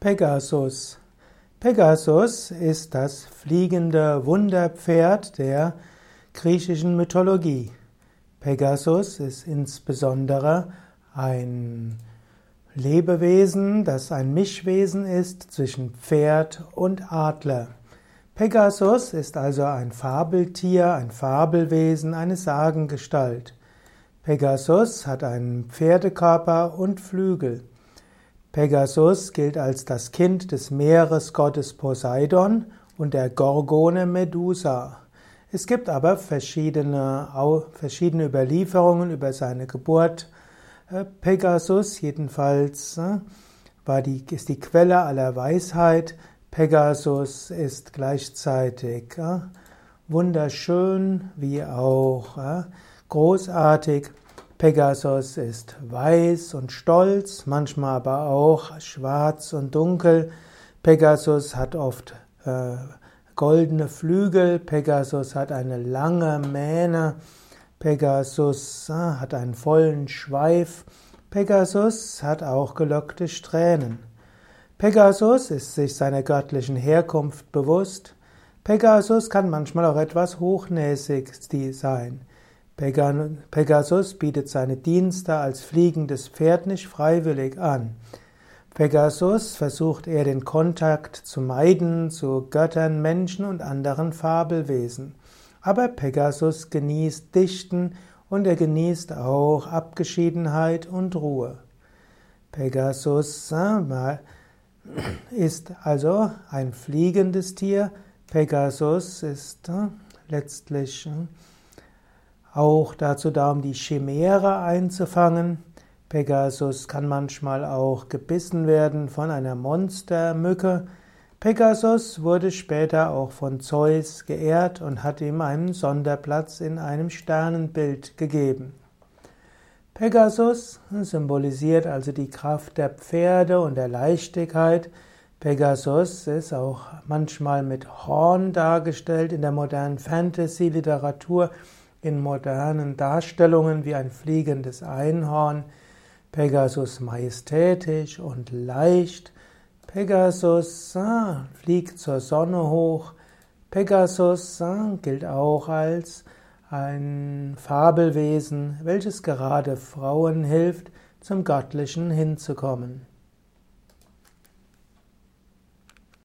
Pegasus. Pegasus ist das fliegende Wunderpferd der griechischen Mythologie. Pegasus ist insbesondere ein Lebewesen, das ein Mischwesen ist zwischen Pferd und Adler. Pegasus ist also ein Fabeltier, ein Fabelwesen, eine Sagengestalt. Pegasus hat einen Pferdekörper und Flügel. Pegasus gilt als das Kind des Meeresgottes Poseidon und der Gorgone Medusa. Es gibt aber verschiedene, verschiedene Überlieferungen über seine Geburt. Äh, Pegasus jedenfalls äh, war die, ist die Quelle aller Weisheit. Pegasus ist gleichzeitig äh, wunderschön wie auch großartig. Pegasus ist weiß und stolz, manchmal aber auch schwarz und dunkel. Pegasus hat oft äh, goldene Flügel. Pegasus hat eine lange Mähne. Pegasus äh, hat einen vollen Schweif. Pegasus hat auch gelockte Strähnen. Pegasus ist sich seiner göttlichen Herkunft bewusst. Pegasus kann manchmal auch etwas hochnäsig sein. Pegasus bietet seine Dienste als fliegendes Pferd nicht freiwillig an. Pegasus versucht eher den Kontakt zu meiden zu Göttern, Menschen und anderen Fabelwesen. Aber Pegasus genießt Dichten und er genießt auch Abgeschiedenheit und Ruhe. Pegasus ist also ein fliegendes Tier. Pegasus ist äh, letztlich äh, auch dazu da, um die Chimäre einzufangen. Pegasus kann manchmal auch gebissen werden von einer Monstermücke. Pegasus wurde später auch von Zeus geehrt und hat ihm einen Sonderplatz in einem Sternenbild gegeben. Pegasus symbolisiert also die Kraft der Pferde und der Leichtigkeit. Pegasus ist auch manchmal mit Horn dargestellt in der modernen Fantasy-Literatur in modernen Darstellungen wie ein fliegendes Einhorn, Pegasus majestätisch und leicht, Pegasus ah, fliegt zur Sonne hoch, Pegasus ah, gilt auch als ein Fabelwesen, welches gerade Frauen hilft, zum Göttlichen hinzukommen.